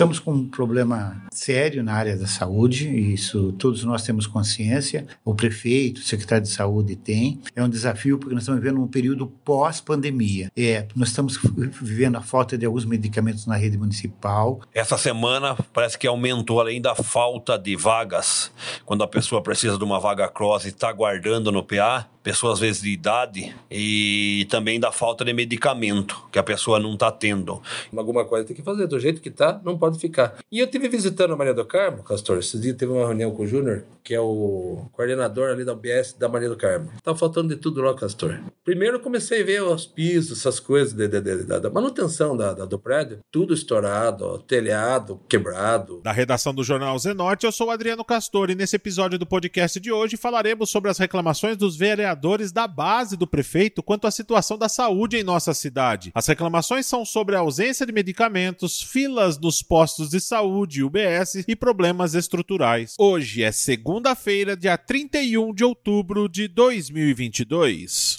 estamos com um problema sério na área da saúde, isso todos nós temos consciência, o prefeito, o secretário de saúde tem. É um desafio porque nós estamos vivendo um período pós-pandemia. É, nós estamos vivendo a falta de alguns medicamentos na rede municipal. Essa semana parece que aumentou além da falta de vagas, quando a pessoa precisa de uma vaga cross e está aguardando no PA, pessoas às vezes de idade e também da falta de medicamento que a pessoa não está tendo. Alguma coisa tem que fazer, do jeito que tá, não pode ficar. E eu tive visitando a Maria do Carmo, Castor, esses dias teve uma reunião com o Júnior, que é o coordenador ali da UBS da Maria do Carmo. Tá faltando de tudo lá, Castor. Primeiro eu comecei a ver os pisos, essas coisas de, de, de, da manutenção da, da, do prédio, tudo estourado, ó, telhado quebrado. Da redação do Jornal Zenorte, eu sou o Adriano Castor e nesse episódio do podcast de hoje falaremos sobre as reclamações dos vereadores da base do prefeito quanto à situação da saúde em nossa cidade. As reclamações são sobre a ausência de medicamentos, filas nos postos de saúde, UBS e problemas estruturais. Hoje é segunda-feira, dia 31 de outubro de 2022.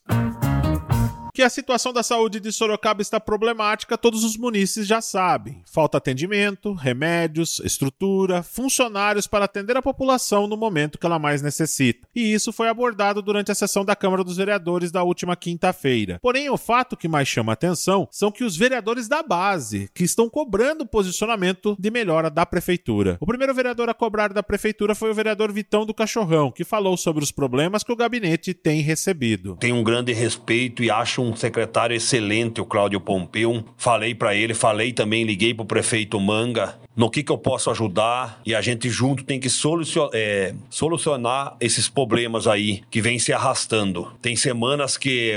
Que a situação da saúde de Sorocaba está problemática, todos os munícipes já sabem. Falta atendimento, remédios, estrutura, funcionários para atender a população no momento que ela mais necessita. E isso foi abordado durante a sessão da Câmara dos Vereadores da última quinta-feira. Porém, o fato que mais chama atenção são que os vereadores da base, que estão cobrando posicionamento de melhora da prefeitura. O primeiro vereador a cobrar da prefeitura foi o vereador Vitão do Cachorrão, que falou sobre os problemas que o gabinete tem recebido. Tem um grande respeito e acho um secretário excelente, o Cláudio Pompeu. Falei para ele, falei também, liguei pro prefeito Manga no que, que eu posso ajudar e a gente junto tem que solucionar, é, solucionar esses problemas aí que vem se arrastando. Tem semanas que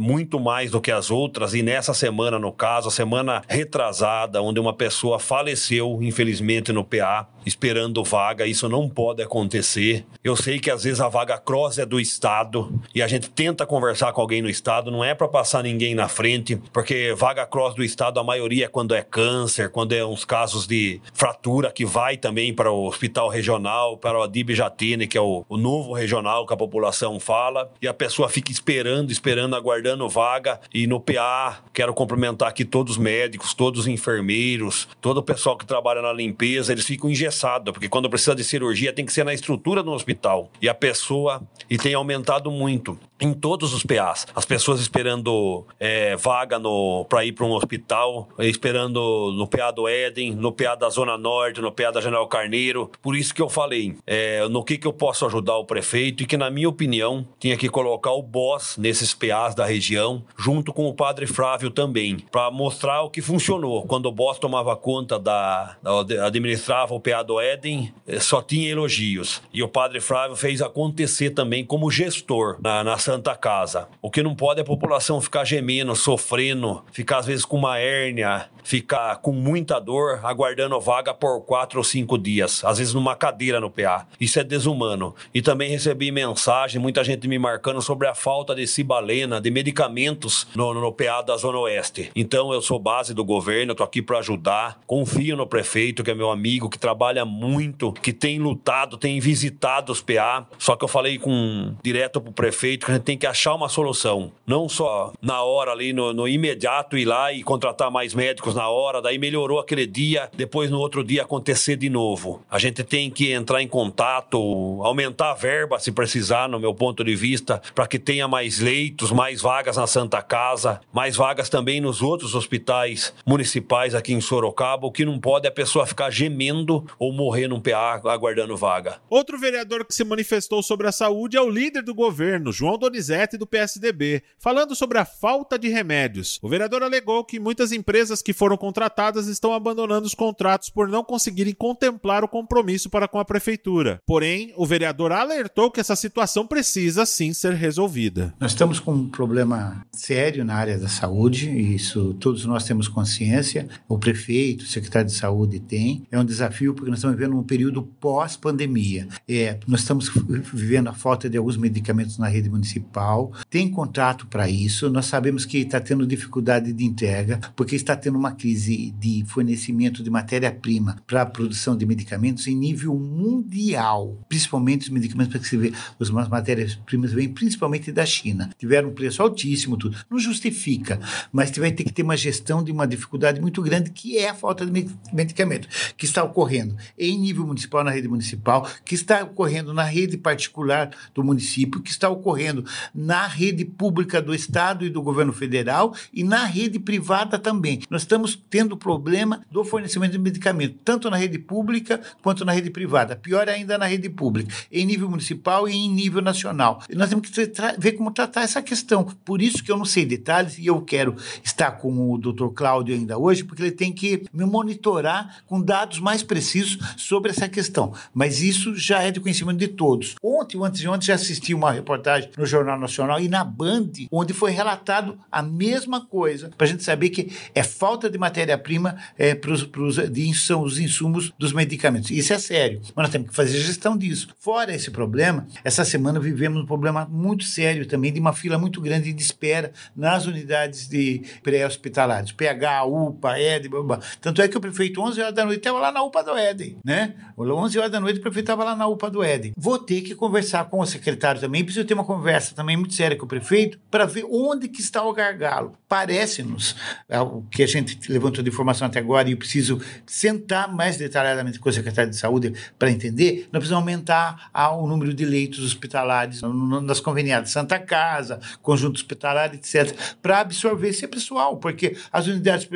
muito mais do que as outras e nessa semana, no caso, a semana retrasada, onde uma pessoa faleceu, infelizmente, no PA, esperando vaga, isso não pode acontecer. Eu sei que às vezes a vaga cross é do Estado e a gente tenta conversar com alguém no Estado, não é para passar ninguém na frente, porque vaga cross do Estado, a maioria é quando é câncer, quando é uns casos de fratura que vai também para o hospital regional, para o Adib Jatene, que é o, o novo regional que a população fala, e a pessoa fica esperando, esperando, aguardando vaga. E no PA, quero cumprimentar aqui todos os médicos, todos os enfermeiros, todo o pessoal que trabalha na limpeza, eles ficam engessados, porque quando precisa de cirurgia tem que ser na estrutura do hospital. E a pessoa, e tem aumentado muito em todos os PAs. As pessoas esperando é, vaga para ir para um hospital, esperando no PA do Éden, no PA da Zona Norte, no PA da General Carneiro. Por isso que eu falei é, no que, que eu posso ajudar o prefeito e que, na minha opinião, tinha que colocar o boss nesses PAs da região, junto com o padre Flávio também, para mostrar o que funcionou. Quando o boss tomava conta da, da administrava o PA do Éden, é, só tinha elogios. E o padre Flávio fez acontecer também como gestor na, na Santa Casa. O que não pode é a população ficar gemendo, sofrendo, ficar às vezes com uma hérnia, ficar com muita dor, aguardando vaga por quatro ou cinco dias, às vezes numa cadeira no PA. Isso é desumano. E também recebi mensagem, muita gente me marcando sobre a falta de cibalena, de medicamentos no, no PA da Zona Oeste. Então eu sou base do governo, tô aqui para ajudar. Confio no prefeito, que é meu amigo, que trabalha muito, que tem lutado, tem visitado os PA. Só que eu falei com direto pro prefeito que a gente tem que achar uma solução. Não só na hora ali, no, no imediato, ir lá e contratar mais médicos na hora, daí melhorou aquele dia, depois no outro dia acontecer de novo. A gente tem que entrar em contato, aumentar a verba se precisar, no meu ponto de vista, para que tenha mais leitos, mais vagas na Santa Casa, mais vagas também nos outros hospitais municipais aqui em Sorocaba. O que não pode é a pessoa ficar gemendo ou morrer num PA aguardando vaga. Outro vereador que se manifestou sobre a saúde é o líder do governo, João Donizete, do PSDB, falando sobre a falta de remédios. O vereador alegou que muitas empresas que foram contratadas estão abandonando os contratos por não conseguirem contemplar o compromisso para com a prefeitura. Porém, o vereador alertou que essa situação precisa sim ser resolvida. Nós estamos com um problema sério na área da saúde, e isso todos nós temos consciência, o prefeito, o secretário de saúde tem. É um desafio porque nós estamos vivendo um período pós-pandemia. É, nós estamos vivendo a falta de alguns medicamentos na rede municipal, tem contrato para isso, nós sabemos que está tendo dificuldade de entrega, porque está tendo uma crise de fornecimento de matéria-prima para a produção de medicamentos em nível mundial, principalmente os medicamentos para que se vê, as matérias-primas vêm principalmente da China. Tiveram um preço altíssimo, tudo. Não justifica, mas vai ter que ter uma gestão de uma dificuldade muito grande que é a falta de medicamento, que está ocorrendo em nível municipal, na rede municipal, que está ocorrendo na rede particular do município, que está ocorrendo na rede pública do Estado e do governo federal e na rede privada também. Nós estamos tendo problema do fornecimento de medicamento, tanto na rede pública quanto na rede privada. Pior ainda na rede pública, em nível municipal e em nível nacional. Nós temos que ver como tratar essa questão. Por isso que eu não sei detalhes e eu quero estar com o Dr. Cláudio ainda hoje, porque ele tem que me monitorar com dados mais precisos sobre essa questão. Mas isso já é de conhecimento de todos. Ontem, ou antes de ontem, já assisti uma reportagem no Jornal Nacional e na Band, onde foi relatado a mesma coisa, para a gente saber que é falta de matéria-prima é, para os insumos dos medicamentos. Isso é sério, mas nós temos que fazer gestão disso. Fora esse problema, essa semana vivemos um problema muito sério também de uma fila muito grande de espera nas unidades de pré-hospitalares, PH, UPA, ED, blá, blá. tanto é que o prefeito 11 horas da noite estava lá na UPA do ED, né? 11 horas da noite o prefeito estava lá na UPA do ED. Vou ter que conversar com o secretário também, preciso ter uma conversa também muito séria com o prefeito para ver onde que está o gargalo. Parece-nos, é o que a gente levantou de informação até agora e eu preciso sentar mais detalhadamente com o secretário de saúde para entender, nós precisamos aumentar o número de leitos hospitalares nas conveniadas Santa Casa, conjunto hospitalar, etc., para absorver esse pessoal, porque as unidades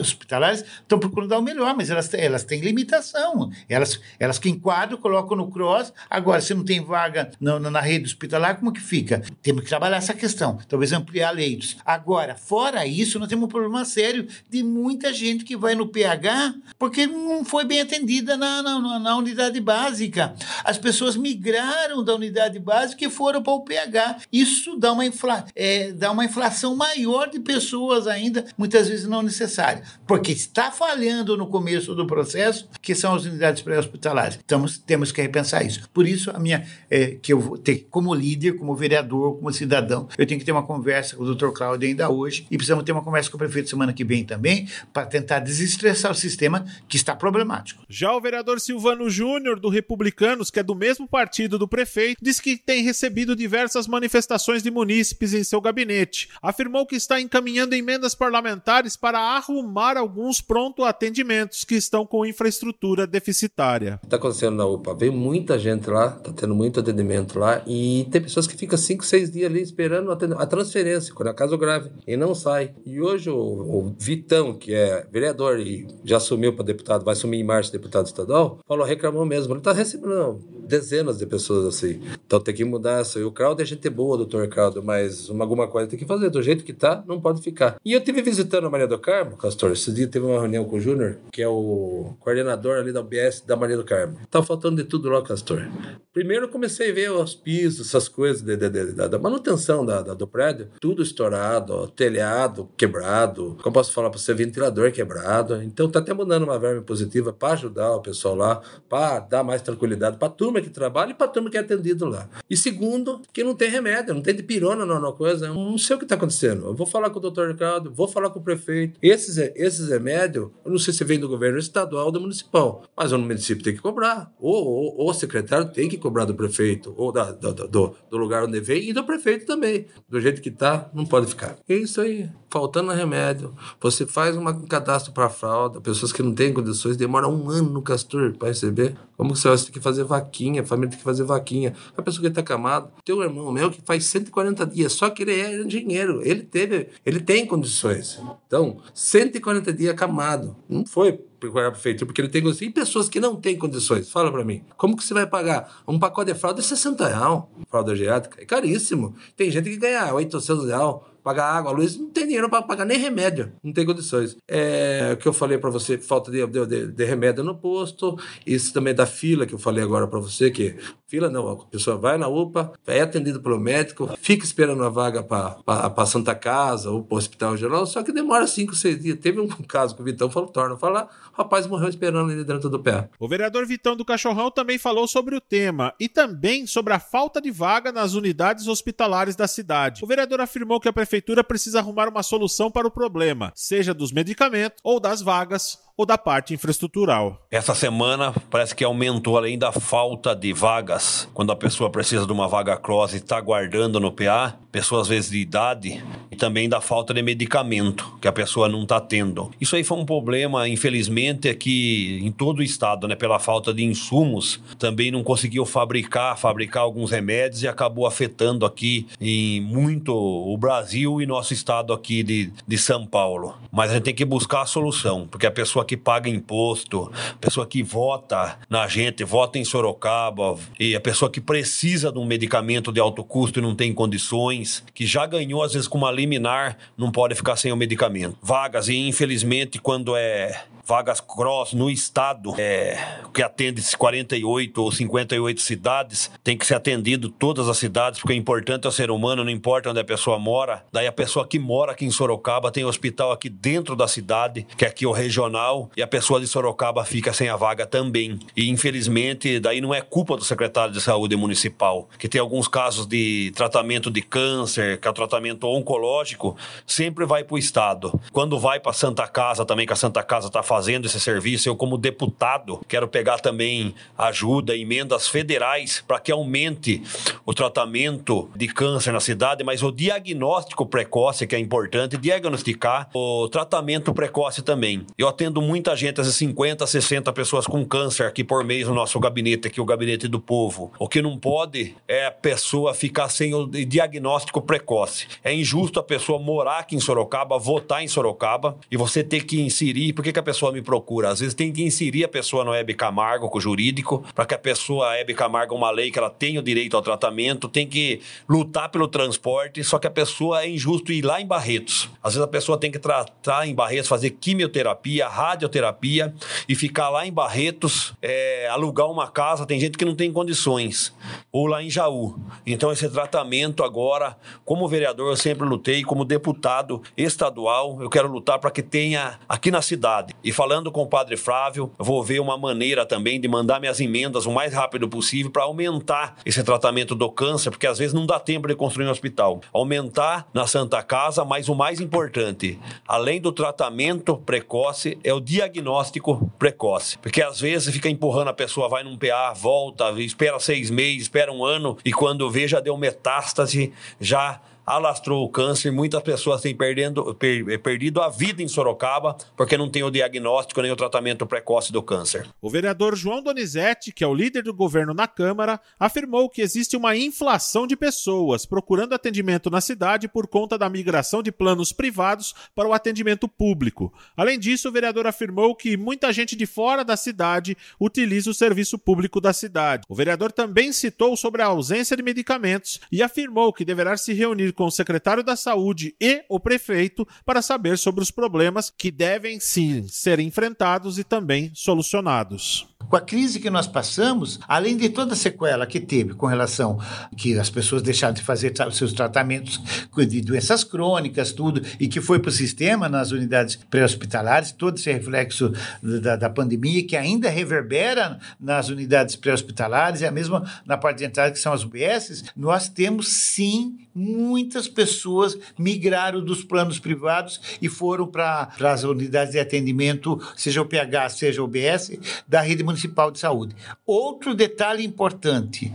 hospitalares estão procurando dar o melhor, mas elas, elas têm limitação. Elas, elas que enquadram, colocam no cross. Agora, se não tem vaga na, na rede hospitalar, como que fica? Temos que trabalhar essa questão, talvez ampliar leitos. Agora, fora isso, nós temos um problema sério de muita gente que vai no PH porque não foi bem atendida na, na, na unidade básica. As pessoas migraram da unidade básica e foram para o PH. Isso dá uma, infla, é, dá uma inflação maior de pessoas ainda, muitas vezes não necessária, porque está falhando no começo do processo, que são as unidades pré-hospitalares. Então, temos que repensar isso. Por isso, a minha, é, que eu vou ter, como líder, como vereador, como cidadão, eu tenho que ter uma conversa com o Dr. Cláudio ainda hoje e precisamos ter uma conversa com o prefeito semana que vem também, para tentar desestressar o sistema que está problemático. Já o vereador Silvano Júnior, do Republicanos, que é do mesmo partido do prefeito, diz que tem recebido diversas manifestações de munícipes em seu gabinete. Afirmou que está encaminhando emendas parlamentares para arrumar alguns pronto atendimentos que estão com infraestrutura deficitária. Está acontecendo na UPA, veio muita gente lá, está tendo muito atendimento lá e tem pessoas que ficam 5, 6 dias ali esperando a transferência, quando é caso grave, e não sai. E hoje o, o Vitão, que é vereador e já assumiu para deputado, vai assumir em março deputado estadual, falou, reclamou mesmo. Ele está recebendo dezenas de pessoas assim. Então tem que mudar isso. E o Crowd é gente boa, doutor Crowd, mas uma, alguma coisa tem que fazer. Do jeito que tá, não pode ficar. E eu tive visitando a Maria do Carmo, Castor. Esse dia teve uma reunião com o Júnior, que é o coordenador ali da UBS da Maria do Carmo. Tá faltando de tudo lá, Castor. Primeiro eu comecei a ver os pisos, essas coisas de, de, de, da, manutenção da, da, do prédio. Tudo estourado, ó, telhado quebrado. Como posso falar para você, ventilador quebrado. Então tá até mandando uma verba positiva para ajudar o pessoal lá, para dar mais tranquilidade para turma que trabalha e para turma que é atendido lá. E segundo, que não tem remédio, não tem de pirona, não, coisa. Eu não sei o que está acontecendo. Eu vou falar com o doutor Ricardo, vou falar com o prefeito. Esses, esses remédios, eu não sei se vem do governo estadual ou do municipal, mas o município tem que cobrar. Ou, ou, ou o secretário tem que cobrar do prefeito, ou da, do, do, lugar onde vem, e do prefeito também. Do jeito que tá, não pode ficar. É isso aí. Faltando remédio, você faz um cadastro para fralda, pessoas que não têm condições, demora um ano no Castor para receber. Como que você ter que fazer vaquinha, a família tem que fazer vaquinha. A pessoa que está camado, tem um irmão meu que faz 140 dias, só que ele é engenheiro, ele teve, ele tem condições. Então, 140 dias camado. Não foi procurar a prefeitura, porque ele tem condições. E pessoas que não têm condições, fala para mim, como que você vai pagar? Um pacote de fralda é 60 reais, fralda geriátrica, é caríssimo. Tem gente que ganha 800 reais pagar água, luz, não tem dinheiro para pagar nem remédio, não tem condições. É o que eu falei para você, falta de, de, de, remédio no posto, isso também da fila que eu falei agora para você, que fila não, a pessoa vai na UPA, é atendido pelo médico, fica esperando a vaga para Santa Casa ou para Hospital Geral, só que demora 5, 6 dias. Teve um caso que o Vitão falou, torna falar, o rapaz morreu esperando ele dentro do pé. O vereador Vitão do Cachorrão também falou sobre o tema e também sobre a falta de vaga nas unidades hospitalares da cidade. O vereador afirmou que a prefeitura prefeitura precisa arrumar uma solução para o problema, seja dos medicamentos ou das vagas ou da parte infraestrutural. Essa semana parece que aumentou além da falta de vagas. Quando a pessoa precisa de uma vaga cross e está aguardando no PA, pessoas às vezes de idade, e também da falta de medicamento que a pessoa não está tendo. Isso aí foi um problema, infelizmente, aqui em todo o estado, né? Pela falta de insumos, também não conseguiu fabricar, fabricar alguns remédios e acabou afetando aqui em muito o Brasil e nosso estado aqui de, de São Paulo. Mas a gente tem que buscar a solução, porque a pessoa que paga imposto, pessoa que vota na gente, vota em Sorocaba, e a pessoa que precisa de um medicamento de alto custo e não tem condições, que já ganhou às vezes com uma liminar, não pode ficar sem o medicamento. Vagas, e infelizmente, quando é vagas cross no estado, é, que atende 48 ou 58 cidades, tem que ser atendido todas as cidades, porque o importante é o ser humano, não importa onde a pessoa mora. Daí a pessoa que mora aqui em Sorocaba tem hospital aqui dentro da cidade, que é aqui o regional, e a pessoa de Sorocaba fica sem a vaga também. E infelizmente, daí não é culpa do secretário de saúde municipal, que tem alguns casos de tratamento de câncer, que é o tratamento oncológico, sempre vai para o estado. Quando vai para Santa Casa também, que a Santa Casa está fazendo esse serviço. Eu, como deputado, quero pegar também ajuda, emendas federais para que aumente o tratamento de câncer na cidade, mas o diagnóstico precoce, que é importante, diagnosticar o tratamento precoce também. Eu atendo muita gente, vezes 50, 60 pessoas com câncer aqui por mês no nosso gabinete, aqui o gabinete do povo. O que não pode é a pessoa ficar sem o diagnóstico precoce. É injusto a pessoa morar aqui em Sorocaba, votar em Sorocaba e você ter que inserir. Por que, que a pessoa me procura. Às vezes tem que inserir a pessoa no Hebe Camargo, com o jurídico, para que a pessoa, Hebe Camargo, uma lei que ela tenha o direito ao tratamento, tem que lutar pelo transporte, só que a pessoa é injusto ir lá em Barretos. Às vezes a pessoa tem que tratar em Barretos, fazer quimioterapia, radioterapia e ficar lá em Barretos, é, alugar uma casa. Tem gente que não tem condições. Ou lá em Jaú. Então esse tratamento agora, como vereador, eu sempre lutei, como deputado estadual, eu quero lutar para que tenha aqui na cidade. E falando com o padre Flávio, vou ver uma maneira também de mandar minhas emendas o mais rápido possível para aumentar esse tratamento do câncer, porque às vezes não dá tempo de construir um hospital. Aumentar na Santa Casa, mas o mais importante, além do tratamento precoce, é o diagnóstico precoce. Porque às vezes fica empurrando a pessoa, vai num PA, volta, espera seis meses, espera um ano, e quando vê já deu metástase, já alastrou o câncer. Muitas pessoas têm perdendo, per, perdido a vida em Sorocaba porque não tem o diagnóstico nem o tratamento precoce do câncer. O vereador João Donizete, que é o líder do governo na Câmara, afirmou que existe uma inflação de pessoas procurando atendimento na cidade por conta da migração de planos privados para o atendimento público. Além disso, o vereador afirmou que muita gente de fora da cidade utiliza o serviço público da cidade. O vereador também citou sobre a ausência de medicamentos e afirmou que deverá se reunir com o secretário da Saúde e o prefeito para saber sobre os problemas que devem sim ser enfrentados e também solucionados com a crise que nós passamos, além de toda a sequela que teve com relação que as pessoas deixaram de fazer seus tratamentos de doenças crônicas, tudo, e que foi para o sistema nas unidades pré-hospitalares, todo esse reflexo da, da, pandemia que ainda reverbera nas unidades pré-hospitalares e a mesma na parte de entrada que são as UBSs, nós temos sim muitas pessoas migraram dos planos privados e foram para as unidades de atendimento, seja o PH, seja o UBS, da rede municipal de saúde. Outro detalhe importante: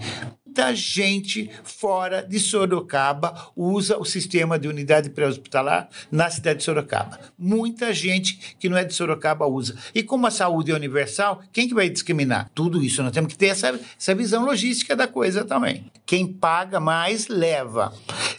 muita gente fora de Sorocaba usa o sistema de unidade pré-hospitalar na cidade de Sorocaba. Muita gente que não é de Sorocaba usa. E como a saúde é universal, quem que vai discriminar? Tudo isso nós temos que ter essa, essa visão logística da coisa também. Quem paga mais leva.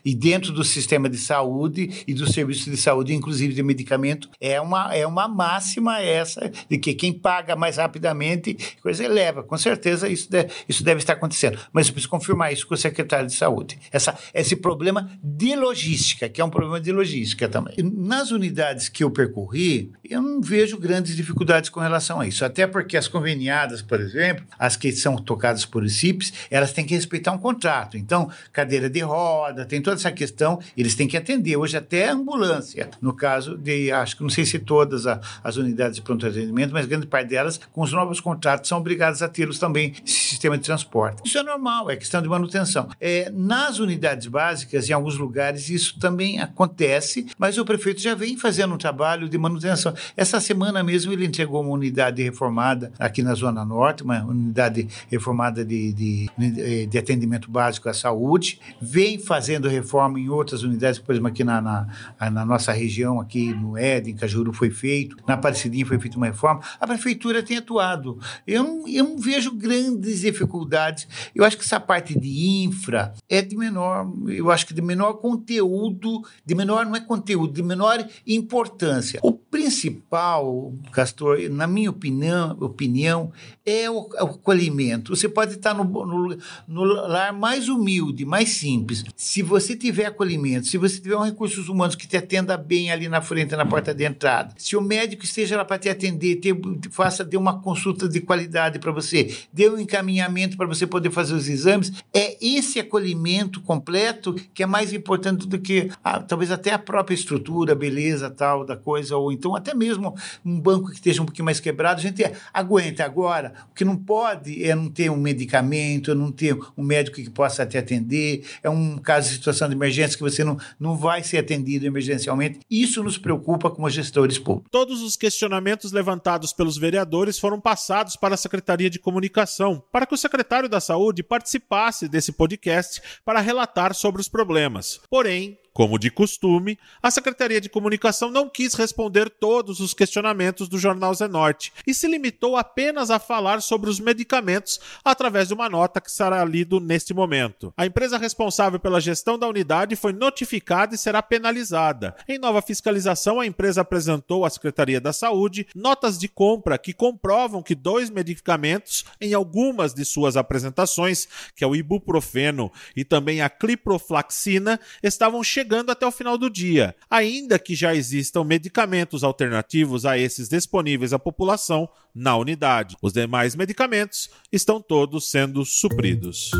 E dentro do sistema de saúde e do serviço de saúde, inclusive de medicamento, é uma, é uma máxima essa de que quem paga mais rapidamente, coisa leva. Com certeza isso deve, isso deve estar acontecendo. Mas preciso confirmar isso com o secretário de saúde. Essa, esse problema de logística, que é um problema de logística também. Nas unidades que eu percorri, eu não vejo grandes dificuldades com relação a isso. Até porque as conveniadas, por exemplo, as que são tocadas por CIPs, elas têm que respeitar um contrato. Então, cadeira de roda, tem toda essa questão, eles têm que atender. Hoje até ambulância. No caso de, acho que não sei se todas a, as unidades de pronto atendimento, mas grande parte delas, com os novos contratos, são obrigadas a tê-los também, esse sistema de transporte. Isso é normal, é questão de manutenção. É, nas unidades básicas, em alguns lugares, isso também acontece, mas o prefeito já vem fazendo um trabalho de manutenção. Essa semana mesmo ele entregou uma unidade reformada aqui na Zona Norte, uma unidade reformada de, de, de atendimento básico à saúde, vem fazendo reforma em outras unidades, por exemplo, aqui na, na, na nossa região, aqui no Éden, Cajuru foi feito, na Aparecidinha foi feita uma reforma. A prefeitura tem atuado. Eu não, eu não vejo grandes dificuldades. Eu acho que essa parte de infra é de menor, eu acho que de menor conteúdo, de menor, não é conteúdo, de menor importância. O principal, Castor, na minha opinião, opinião é o, o acolhimento. Você pode estar no, no, no lar mais humilde, mais simples. Se você tiver acolhimento, se você tiver um recursos humanos que te atenda bem ali na frente, na porta de entrada, se o médico esteja lá para te atender, te, faça, dê uma consulta de qualidade para você, dê um encaminhamento para você poder fazer os exames, é esse acolhimento completo que é mais importante do que a, talvez até a própria estrutura, beleza tal da coisa, ou então até mesmo um banco que esteja um pouquinho mais quebrado, a gente aguenta. Agora, o que não pode é não ter um medicamento, é não ter um médico que possa te atender, é um caso de situação de emergência que você não, não vai ser atendido emergencialmente. Isso nos preocupa como gestores públicos. Todos os questionamentos levantados pelos vereadores foram passados para a Secretaria de Comunicação, para que o secretário da Saúde participasse desse podcast para relatar sobre os problemas. Porém, como de costume, a Secretaria de Comunicação não quis responder todos os questionamentos do jornal Zenorte e se limitou apenas a falar sobre os medicamentos através de uma nota que será lido neste momento. A empresa responsável pela gestão da unidade foi notificada e será penalizada. Em nova fiscalização, a empresa apresentou à Secretaria da Saúde notas de compra que comprovam que dois medicamentos, em algumas de suas apresentações, que é o ibuprofeno e também a cliproflaxina, estavam chegando chegando até o final do dia, ainda que já existam medicamentos alternativos a esses disponíveis à população na unidade. Os demais medicamentos estão todos sendo supridos.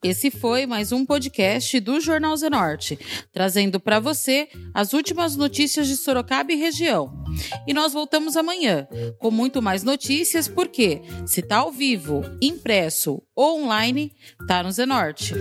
Esse foi mais um podcast do Jornal Zenorte, trazendo para você as últimas notícias de Sorocaba e região. E nós voltamos amanhã com muito mais notícias, porque se tá ao vivo, impresso ou online, tá no Zenorte.